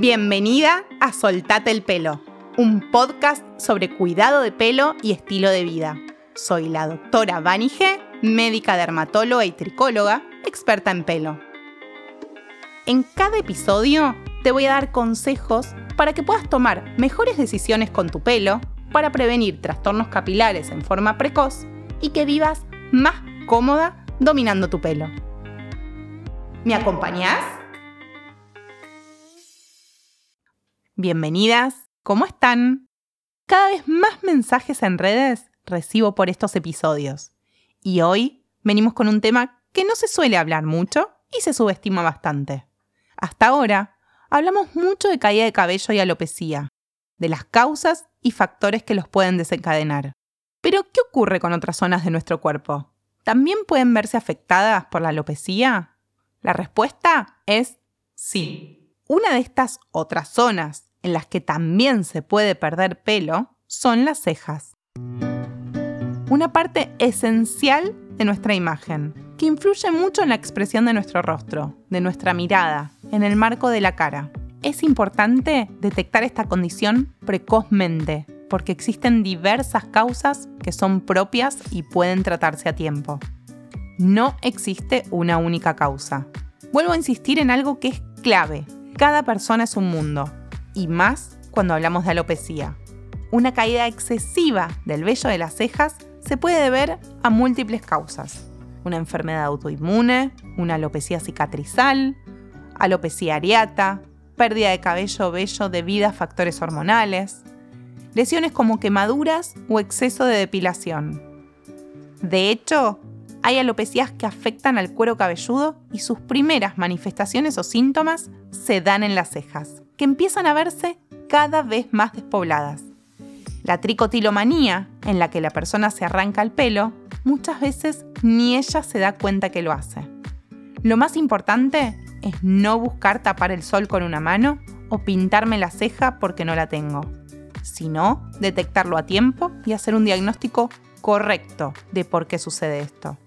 Bienvenida a Soltate el pelo, un podcast sobre cuidado de pelo y estilo de vida. Soy la doctora Vani G, médica dermatóloga y tricóloga, experta en pelo. En cada episodio te voy a dar consejos para que puedas tomar mejores decisiones con tu pelo, para prevenir trastornos capilares en forma precoz y que vivas más cómoda dominando tu pelo. ¿Me acompañás? Bienvenidas, ¿cómo están? Cada vez más mensajes en redes recibo por estos episodios. Y hoy venimos con un tema que no se suele hablar mucho y se subestima bastante. Hasta ahora hablamos mucho de caída de cabello y alopecia, de las causas y factores que los pueden desencadenar. Pero, ¿qué ocurre con otras zonas de nuestro cuerpo? ¿También pueden verse afectadas por la alopecia? La respuesta es sí. Una de estas otras zonas en las que también se puede perder pelo son las cejas. Una parte esencial de nuestra imagen, que influye mucho en la expresión de nuestro rostro, de nuestra mirada, en el marco de la cara. Es importante detectar esta condición precozmente, porque existen diversas causas que son propias y pueden tratarse a tiempo. No existe una única causa. Vuelvo a insistir en algo que es clave. Cada persona es un mundo, y más cuando hablamos de alopecia. Una caída excesiva del vello de las cejas se puede deber a múltiples causas. Una enfermedad autoinmune, una alopecia cicatrizal, alopecia areata, pérdida de cabello o vello debido a factores hormonales, lesiones como quemaduras o exceso de depilación. De hecho, hay alopecias que afectan al cuero cabelludo y sus primeras manifestaciones o síntomas se dan en las cejas, que empiezan a verse cada vez más despobladas. La tricotilomanía, en la que la persona se arranca el pelo, muchas veces ni ella se da cuenta que lo hace. Lo más importante es no buscar tapar el sol con una mano o pintarme la ceja porque no la tengo, sino detectarlo a tiempo y hacer un diagnóstico correcto de por qué sucede esto.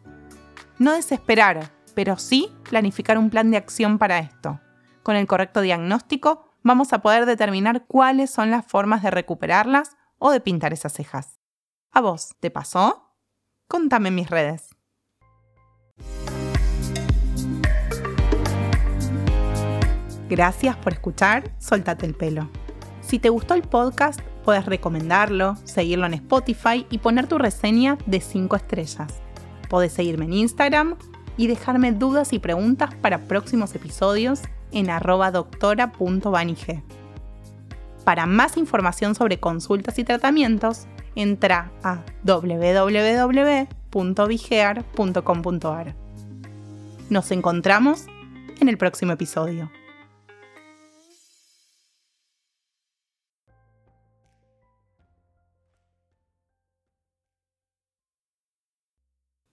No desesperar, pero sí planificar un plan de acción para esto. Con el correcto diagnóstico vamos a poder determinar cuáles son las formas de recuperarlas o de pintar esas cejas. ¿A vos te pasó? Contame en mis redes. Gracias por escuchar Soltate el pelo. Si te gustó el podcast, puedes recomendarlo, seguirlo en Spotify y poner tu reseña de 5 estrellas. Puedes seguirme en Instagram y dejarme dudas y preguntas para próximos episodios en arroba Para más información sobre consultas y tratamientos, entra a www.vigear.com.ar. Nos encontramos en el próximo episodio.